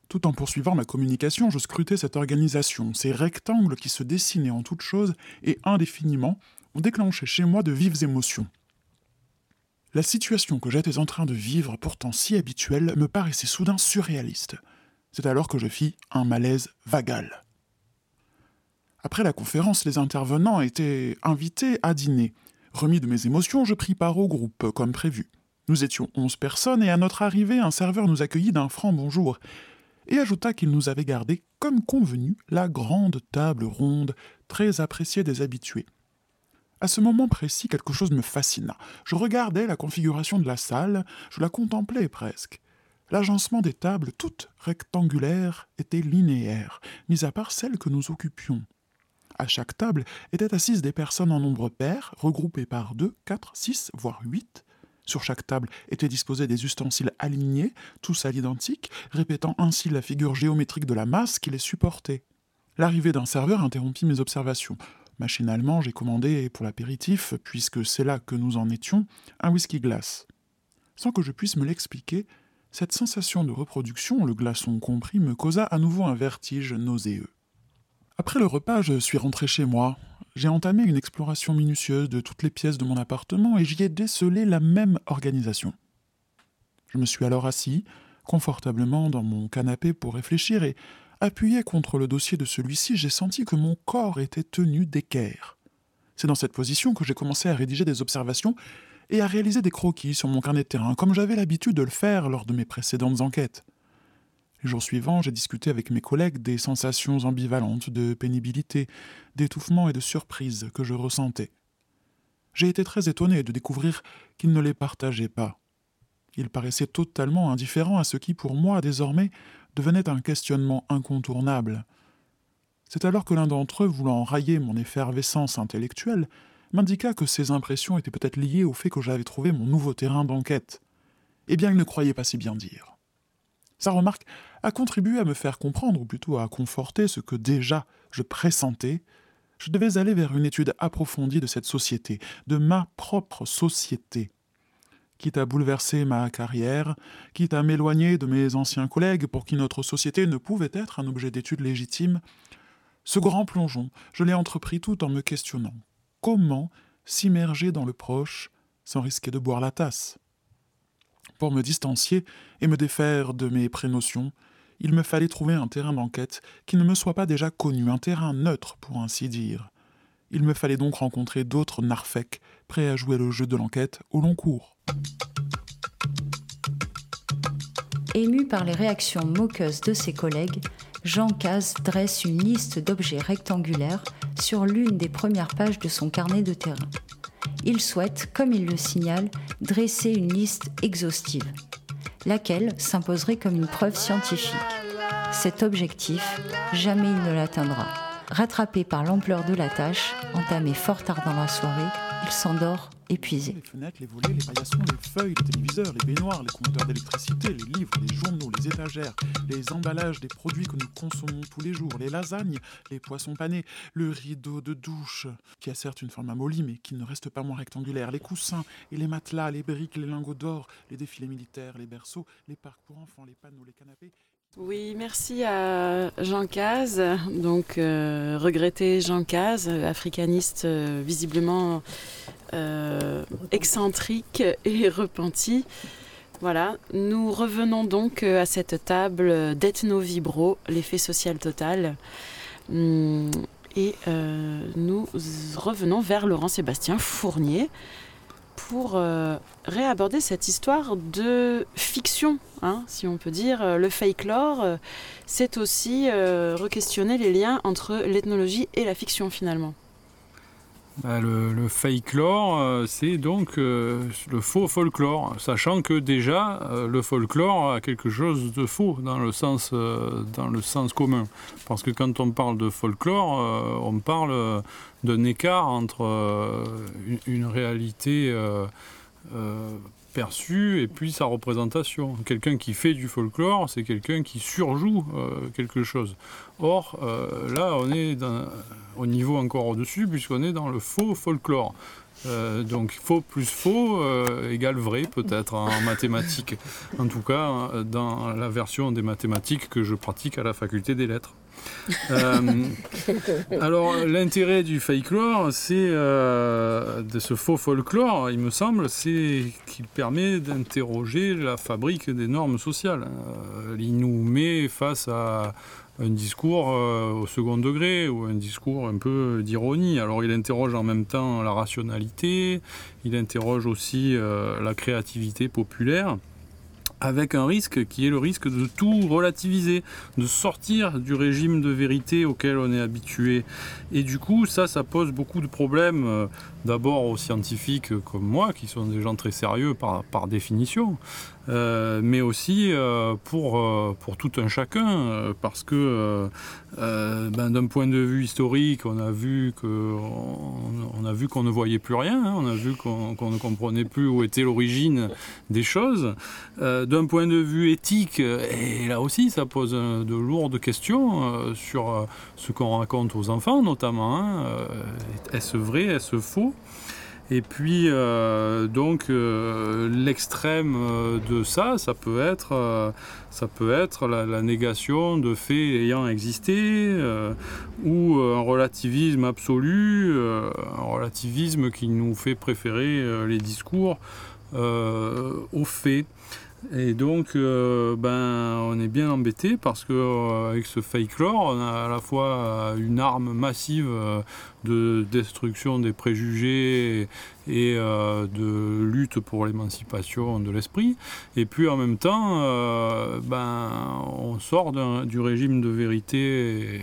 Tout en poursuivant ma communication, je scrutais cette organisation, ces rectangles qui se dessinaient en toutes choses et indéfiniment ont déclenché chez moi de vives émotions. La situation que j'étais en train de vivre, pourtant si habituelle, me paraissait soudain surréaliste. C'est alors que je fis un malaise vagal. Après la conférence, les intervenants étaient invités à dîner. Remis de mes émotions, je pris part au groupe, comme prévu. Nous étions onze personnes et à notre arrivée, un serveur nous accueillit d'un franc bonjour et ajouta qu'il nous avait gardé, comme convenu, la grande table ronde, très appréciée des habitués. À ce moment précis, quelque chose me fascina. Je regardais la configuration de la salle, je la contemplais presque. L'agencement des tables, toutes rectangulaires, était linéaire, mis à part celle que nous occupions. À chaque table étaient assises des personnes en nombre pair, regroupées par deux, quatre, six, voire huit, sur chaque table étaient disposés des ustensiles alignés, tous à l'identique, répétant ainsi la figure géométrique de la masse qui les supportait. L'arrivée d'un serveur interrompit mes observations. Machinalement, j'ai commandé pour l'apéritif, puisque c'est là que nous en étions, un whisky glace. Sans que je puisse me l'expliquer, cette sensation de reproduction, le glaçon compris, me causa à nouveau un vertige nauséeux. Après le repas, je suis rentré chez moi, j'ai entamé une exploration minutieuse de toutes les pièces de mon appartement et j'y ai décelé la même organisation. Je me suis alors assis, confortablement dans mon canapé pour réfléchir et, appuyé contre le dossier de celui-ci, j'ai senti que mon corps était tenu d'équerre. C'est dans cette position que j'ai commencé à rédiger des observations et à réaliser des croquis sur mon carnet de terrain, comme j'avais l'habitude de le faire lors de mes précédentes enquêtes. Les jours suivants, j'ai discuté avec mes collègues des sensations ambivalentes de pénibilité, d'étouffement et de surprise que je ressentais. J'ai été très étonné de découvrir qu'ils ne les partageaient pas. Ils paraissaient totalement indifférents à ce qui, pour moi, désormais, devenait un questionnement incontournable. C'est alors que l'un d'entre eux, voulant railler mon effervescence intellectuelle, m'indiqua que ces impressions étaient peut-être liées au fait que j'avais trouvé mon nouveau terrain d'enquête. Eh bien, il ne croyait pas si bien dire. Sa remarque a contribué à me faire comprendre, ou plutôt à conforter ce que déjà je pressentais. Je devais aller vers une étude approfondie de cette société, de ma propre société. Quitte à bouleverser ma carrière, quitte à m'éloigner de mes anciens collègues pour qui notre société ne pouvait être un objet d'étude légitime, ce grand plongeon, je l'ai entrepris tout en me questionnant. Comment s'immerger dans le proche sans risquer de boire la tasse? Pour me distancier et me défaire de mes prénotions, il me fallait trouver un terrain d'enquête qui ne me soit pas déjà connu, un terrain neutre pour ainsi dire. Il me fallait donc rencontrer d'autres narfèques prêts à jouer le jeu de l'enquête au long cours. Ému par les réactions moqueuses de ses collègues, Jean Caz dresse une liste d'objets rectangulaires sur l'une des premières pages de son carnet de terrain. Il souhaite, comme il le signale, dresser une liste exhaustive, laquelle s'imposerait comme une preuve scientifique. Cet objectif, jamais il ne l'atteindra. Rattrapé par l'ampleur de la tâche, entamé fort tard dans la soirée, il s'endort épuisé. Les fenêtres, les volets, les paillassons, les feuilles, les téléviseurs, les baignoires, les compteurs d'électricité, les livres, les journaux, les étagères, les emballages des produits que nous consommons tous les jours, les lasagnes, les poissons panés, le rideau de douche, qui a certes une forme amollie, mais qui ne reste pas moins rectangulaire, les coussins et les matelas, les briques, les lingots d'or, les défilés militaires, les berceaux, les parcs pour enfants, les panneaux, les canapés. Oui, merci à Jean Caz. Donc, euh, regretté Jean Caz, africaniste euh, visiblement euh, excentrique et repenti. Voilà, nous revenons donc à cette table d'ethno-vibro, l'effet social total. Hum, Et euh, nous revenons vers Laurent Sébastien Fournier pour euh, réaborder cette histoire de fiction, hein, si on peut dire. Euh, Le fake lore, euh, c'est aussi euh, re-questionner les liens entre l'ethnologie et la fiction finalement. Bah, le, le fake lore, euh, c'est donc euh, le faux folklore, sachant que déjà euh, le folklore a quelque chose de faux dans le sens, dans le sens commun. Parce que quand on parle de folklore, on parle d'un écart entre une réalité perçue et puis sa représentation. Quelqu'un qui fait du folklore, c'est quelqu'un qui surjoue euh, quelque chose. Or, euh, là, on est au niveau encore au-dessus, puisqu'on est dans le faux folklore. Euh, donc faux plus faux égale vrai peut-être en mathématiques. En tout cas, dans la version des mathématiques que je pratique à la faculté des lettres. Euh, alors l'intérêt du fake lore, c'est euh, de ce faux folklore, il me semble, c'est qu'il permet d'interroger la fabrique des normes sociales. Euh, il nous met face à un discours au second degré ou un discours un peu d'ironie. Alors il interroge en même temps la rationalité, il interroge aussi la créativité populaire avec un risque qui est le risque de tout relativiser, de sortir du régime de vérité auquel on est habitué. Et du coup, ça, ça pose beaucoup de problèmes, euh, d'abord aux scientifiques comme moi, qui sont des gens très sérieux par, par définition, euh, mais aussi euh, pour, euh, pour tout un chacun, parce que ben, d'un point de vue historique, on a vu que on, a vu qu'on ne voyait plus rien, hein, on a vu qu'on qu'on ne comprenait plus où était l'origine des choses. D'un point de vue éthique, et là aussi ça pose de lourdes questions sur ce qu'on raconte aux enfants notamment. hein. Est-ce vrai, est-ce faux? Et puis, euh, donc, euh, l'extrême euh, de ça, ça peut être, ça peut être la, négation de faits ayant existé, ou un relativisme absolu, un relativisme qui nous fait préférer les discours aux faits. Et donc, euh, ben, on est bien embêté parce que euh, avec ce fake lore, on a à la fois une arme massive euh, de destruction des préjugés et euh, de lutte pour l'émancipation de l'esprit. Et puis en même temps, euh, ben, on sort du régime de vérité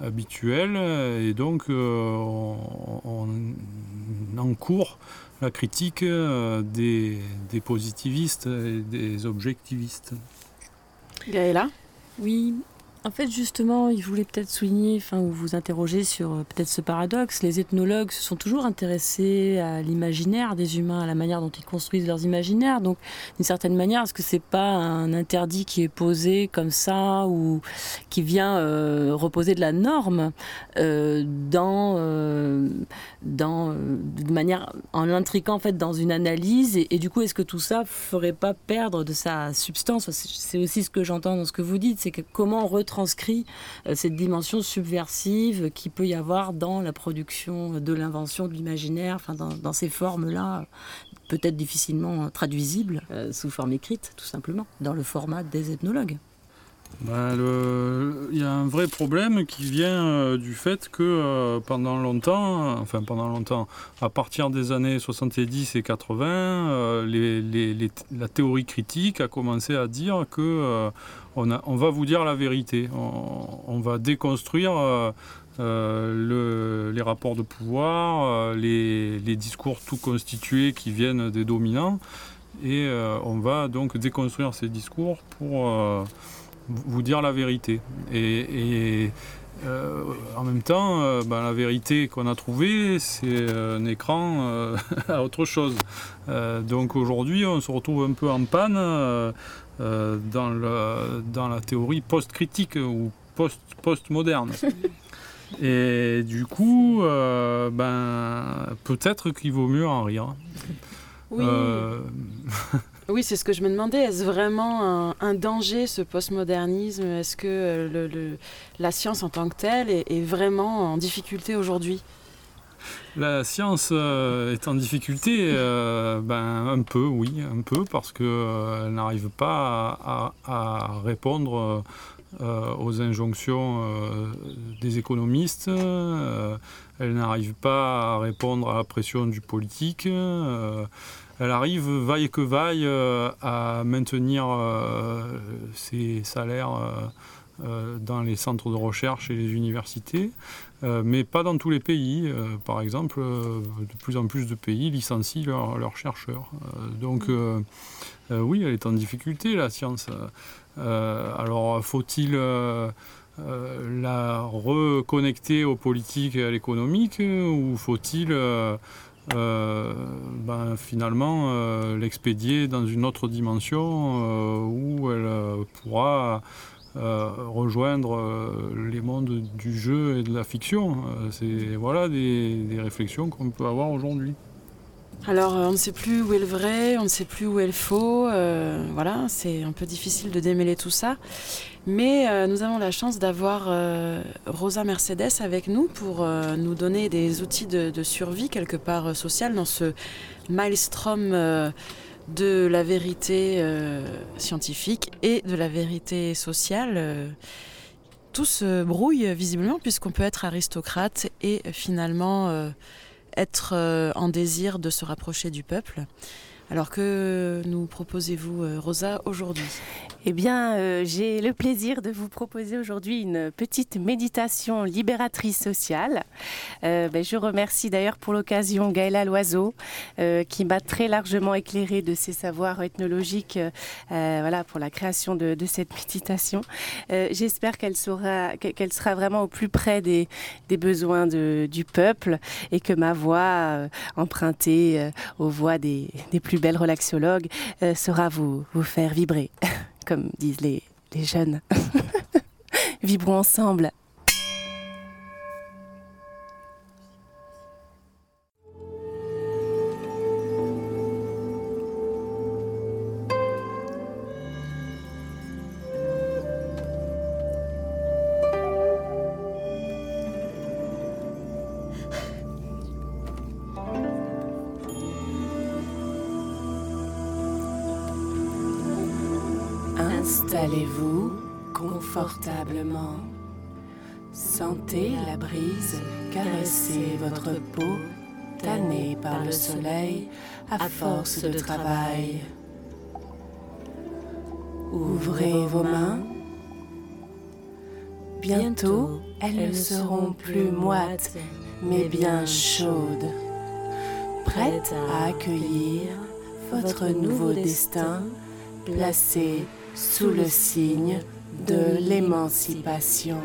habituel et donc euh, on, on encourt la critique euh, des, des positivistes et des objectivistes. Gaëla Oui, en fait, justement, il voulait peut-être souligner, enfin, ou vous interroger sur euh, peut-être ce paradoxe. Les ethnologues se sont toujours intéressés à l'imaginaire des humains, à la manière dont ils construisent leurs imaginaires. Donc, d'une certaine manière, est-ce que c'est pas un interdit qui est posé comme ça ou qui vient euh, reposer de la norme euh, dans, euh, dans, de manière en l'intriquant en fait dans une analyse? Et, du coup, est-ce que tout ça ferait pas perdre de sa substance? C'est aussi ce que j'entends dans ce que vous dites, c'est que comment retranscrire retranscrit cette dimension subversive qui peut y avoir dans la production de l'invention, de l'imaginaire, enfin dans, ces formes-là, peut-être difficilement traduisibles sous forme écrite, tout simplement, dans le format des ethnologues. Ben, il y a un vrai problème qui vient euh, du fait que euh, pendant longtemps, enfin pendant longtemps, à partir des années 70 et 80, euh, la théorie critique a commencé à dire que on, va vous dire la vérité, on, va déconstruire les rapports de pouvoir, les, discours tout constitués qui viennent des dominants, et on va donc déconstruire ces discours pour vous dire la vérité. Et, euh, en même temps, euh, ben, la vérité qu'on a trouvée, c'est un écran euh, à autre chose. donc aujourd'hui, on se retrouve un peu en panne dans, le, dans la théorie post-critique ou post-moderne. Et du coup, ben, peut-être qu'il vaut mieux en rire. Oui. Oui, c'est ce que je me demandais. Est-ce vraiment un, danger, ce postmodernisme? Est-ce que euh, le, la science en tant que telle est, vraiment en difficulté aujourd'hui? La science euh, est en difficulté, euh, ben, un peu, oui, un peu, parce qu'elle n'arrive pas à, répondre aux injonctions des économistes, elle n'arrive pas à répondre à la pression du politique elle arrive, vaille que vaille, euh, à maintenir euh, ses salaires euh, dans les centres de recherche et les universités, mais pas dans tous les pays. par exemple, de plus en plus de pays licencient leurs chercheurs. donc oui, elle est en difficulté, la science. alors faut-il... la reconnecter aux politiques et à l'économique ou faut-il euh, ben, finalement euh, l'expédier dans une autre dimension euh, où elle pourra rejoindre les mondes du jeu et de la fiction. C'est voilà des, des réflexions qu'on peut avoir aujourd'hui. Alors, on ne sait plus où est le vrai, on ne sait plus où est le faux. voilà, c'est un peu difficile de démêler tout ça. Mais euh, nous avons la chance d'avoir euh, Rosa Mercedes avec nous pour euh, nous donner des outils de, survie quelque part sociale dans ce maelstrom de la vérité scientifique et de la vérité sociale. tout se brouille visiblement puisqu'on peut être aristocrate et finalement être en désir de se rapprocher du peuple. Alors que nous proposez-vous, euh, Rosa, aujourd'hui? Eh bien, euh, j'ai le plaisir de vous proposer aujourd'hui une petite méditation libératrice sociale. Euh, ben, je remercie d'ailleurs pour l'occasion Gaëla Loiseau, qui m'a très largement éclairé de ses savoirs ethnologiques voilà, pour la création de, cette méditation. J'espère qu'elle sera, sera vraiment au plus près des, besoins du peuple et que ma voix, empruntée aux voix des, des plus belle relaxologue euh, vous, vous faire vibrer, comme disent les, les jeunes. Vibrons ensemble Installez-vous confortablement. Sentez la brise caresser votre peau, tannée par le soleil à force de travail. Ouvrez vos mains. Bientôt, elles ne seront plus moites, mais bien chaudes, prêtes à accueillir votre nouveau destin placé sous le signe de l'émancipation.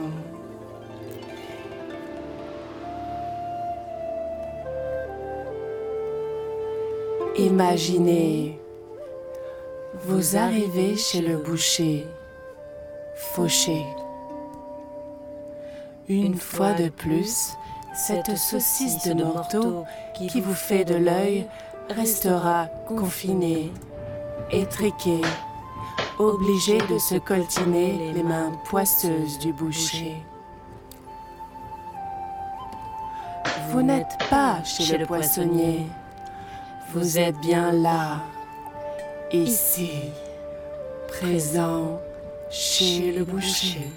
Imaginez, vous arrivez chez le boucher, fauché. Une fois de plus, cette saucisse de morteau qui vous fait de l'œil restera confinée, étriquée obligé de se coltiner les mains poisseuses du boucher. Vous n'êtes pas chez le poissonnier, vous êtes bien là, ici, présent chez le boucher.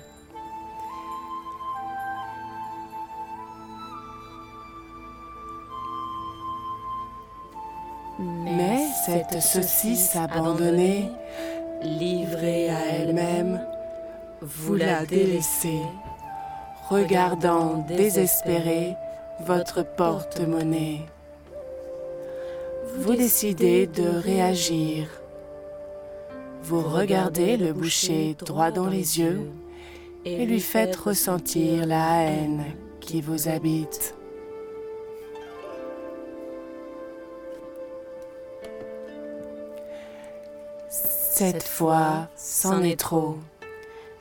Mais cette saucisse abandonnée, livrée à elle-même, vous la délaissez, regardant désespéré votre porte-monnaie. Vous décidez de réagir. Vous regardez le boucher droit dans les yeux et lui faites ressentir la haine qui vous habite. Cette fois, c'en est trop.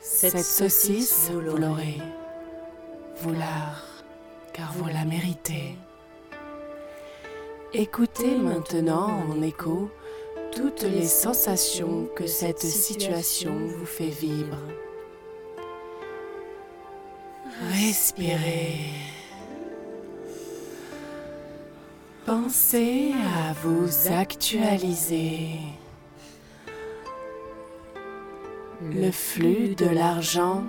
Cette saucisse, vous l'aurez. Vous car vous la méritez. Écoutez maintenant en écho toutes les sensations que cette situation vous fait vivre. Respirez. Pensez à vous actualiser. Le flux de l'argent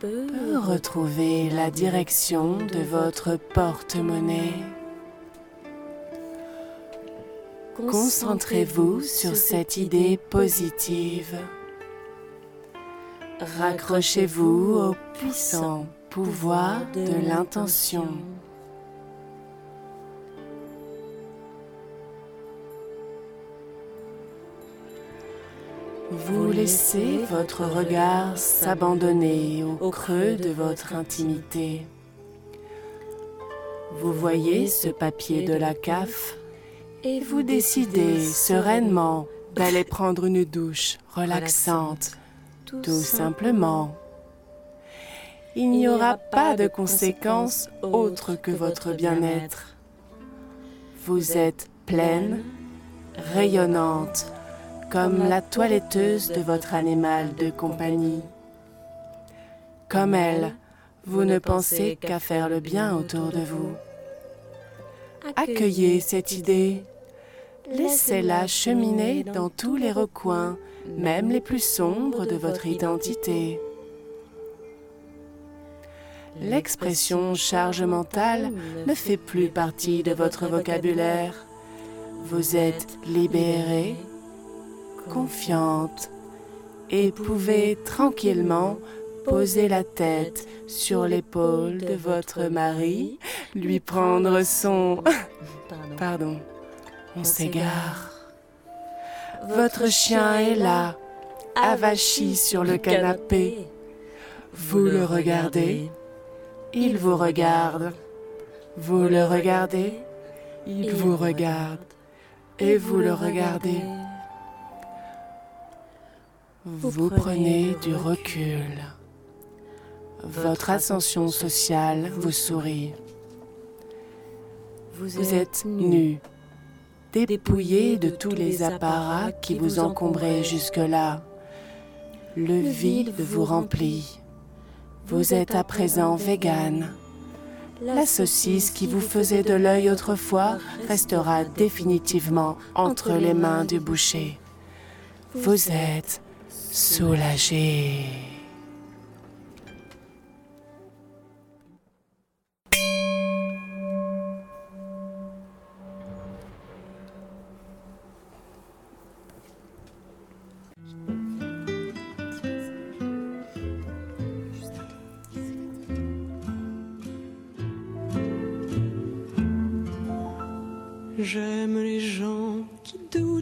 peut retrouver la direction de votre porte-monnaie. Concentrez-vous sur cette idée positive. Raccrochez-vous au puissant pouvoir de l'intention. Vous laissez votre regard s'abandonner au creux de votre intimité. Vous voyez ce papier de la CAF et vous décidez sereinement d'aller prendre une douche relaxante, tout simplement. Il n'y aura pas de conséquences autres que votre bien-être. Vous êtes pleine, rayonnante, comme la toiletteuse de votre animal de compagnie. Comme elle, vous ne pensez qu'à faire le bien autour de vous. Accueillez cette idée. Laissez-la cheminer dans tous les recoins, même les plus sombres de votre identité. L'expression charge mentale ne fait plus partie de votre vocabulaire. Vous êtes libéré, confiante et pouvez tranquillement poser la tête sur l'épaule de votre mari, lui prendre son... Pardon, on s'égare. Votre chien est là, avachi sur le canapé. Vous le regardez, il vous regarde. Vous le regardez, il vous regarde. Et vous le regardez. Vous prenez du recul. Votre ascension sociale vous sourit. Vous êtes nu, dépouillé de tous les apparats qui vous encombraient jusque-là. Le vide vous remplit. Vous êtes à présent vegan. La saucisse qui vous faisait de l'œil autrefois restera définitivement entre les mains du boucher. Vous êtes soulagé. J'aime les gens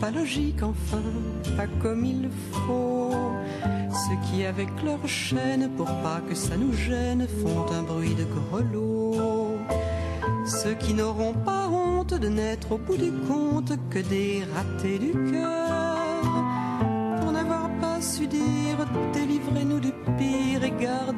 pas logiques, enfin, pas comme il faut. Ceux qui, avec leur chaîne, pour pas que ça nous gêne, font un bruit de grelot. Ceux qui n'auront pas honte de n'être au bout du compte que des ratés du cœur. Pour n'avoir pas su dire, délivrez-nous du pire et gardez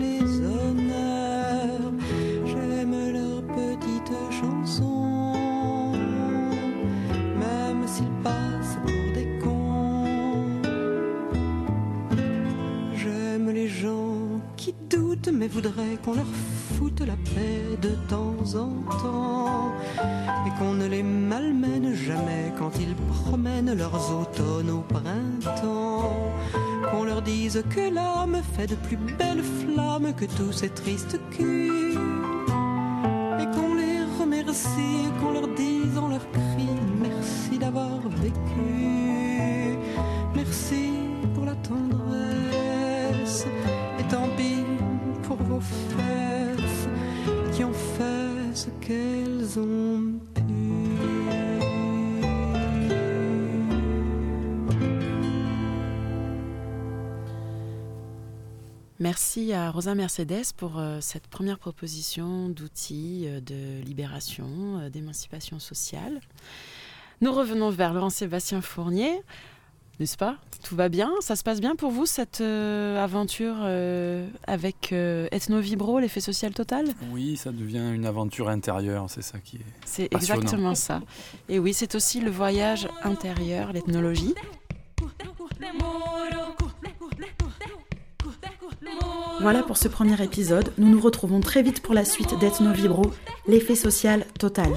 mais voudraient qu'on leur foute la paix de temps en temps et qu'on ne les malmène jamais quand ils promènent leurs automnes au printemps. Qu'on leur dise que l'âme fait de plus belles flammes que tous ces tristes culs et qu'on les remercie, qu'on leur dise Merci à Rosa Mercedes pour euh, cette première proposition d'outils euh, de libération, euh, d'émancipation sociale. Nous revenons vers Laurent-Sébastien Fournier. N'est-ce pas? Tout va bien? Ça se passe bien pour vous, cette euh, aventure euh, avec euh, Ethno Vibro, l'effet social total? Oui, ça devient une aventure intérieure, c'est ça qui est. C'est exactement ça. Et oui, c'est aussi le voyage intérieur, l'ethnologie. Voilà pour ce premier épisode. Nous nous retrouvons très vite pour la suite d'Ethno Vibro, l'effet social total.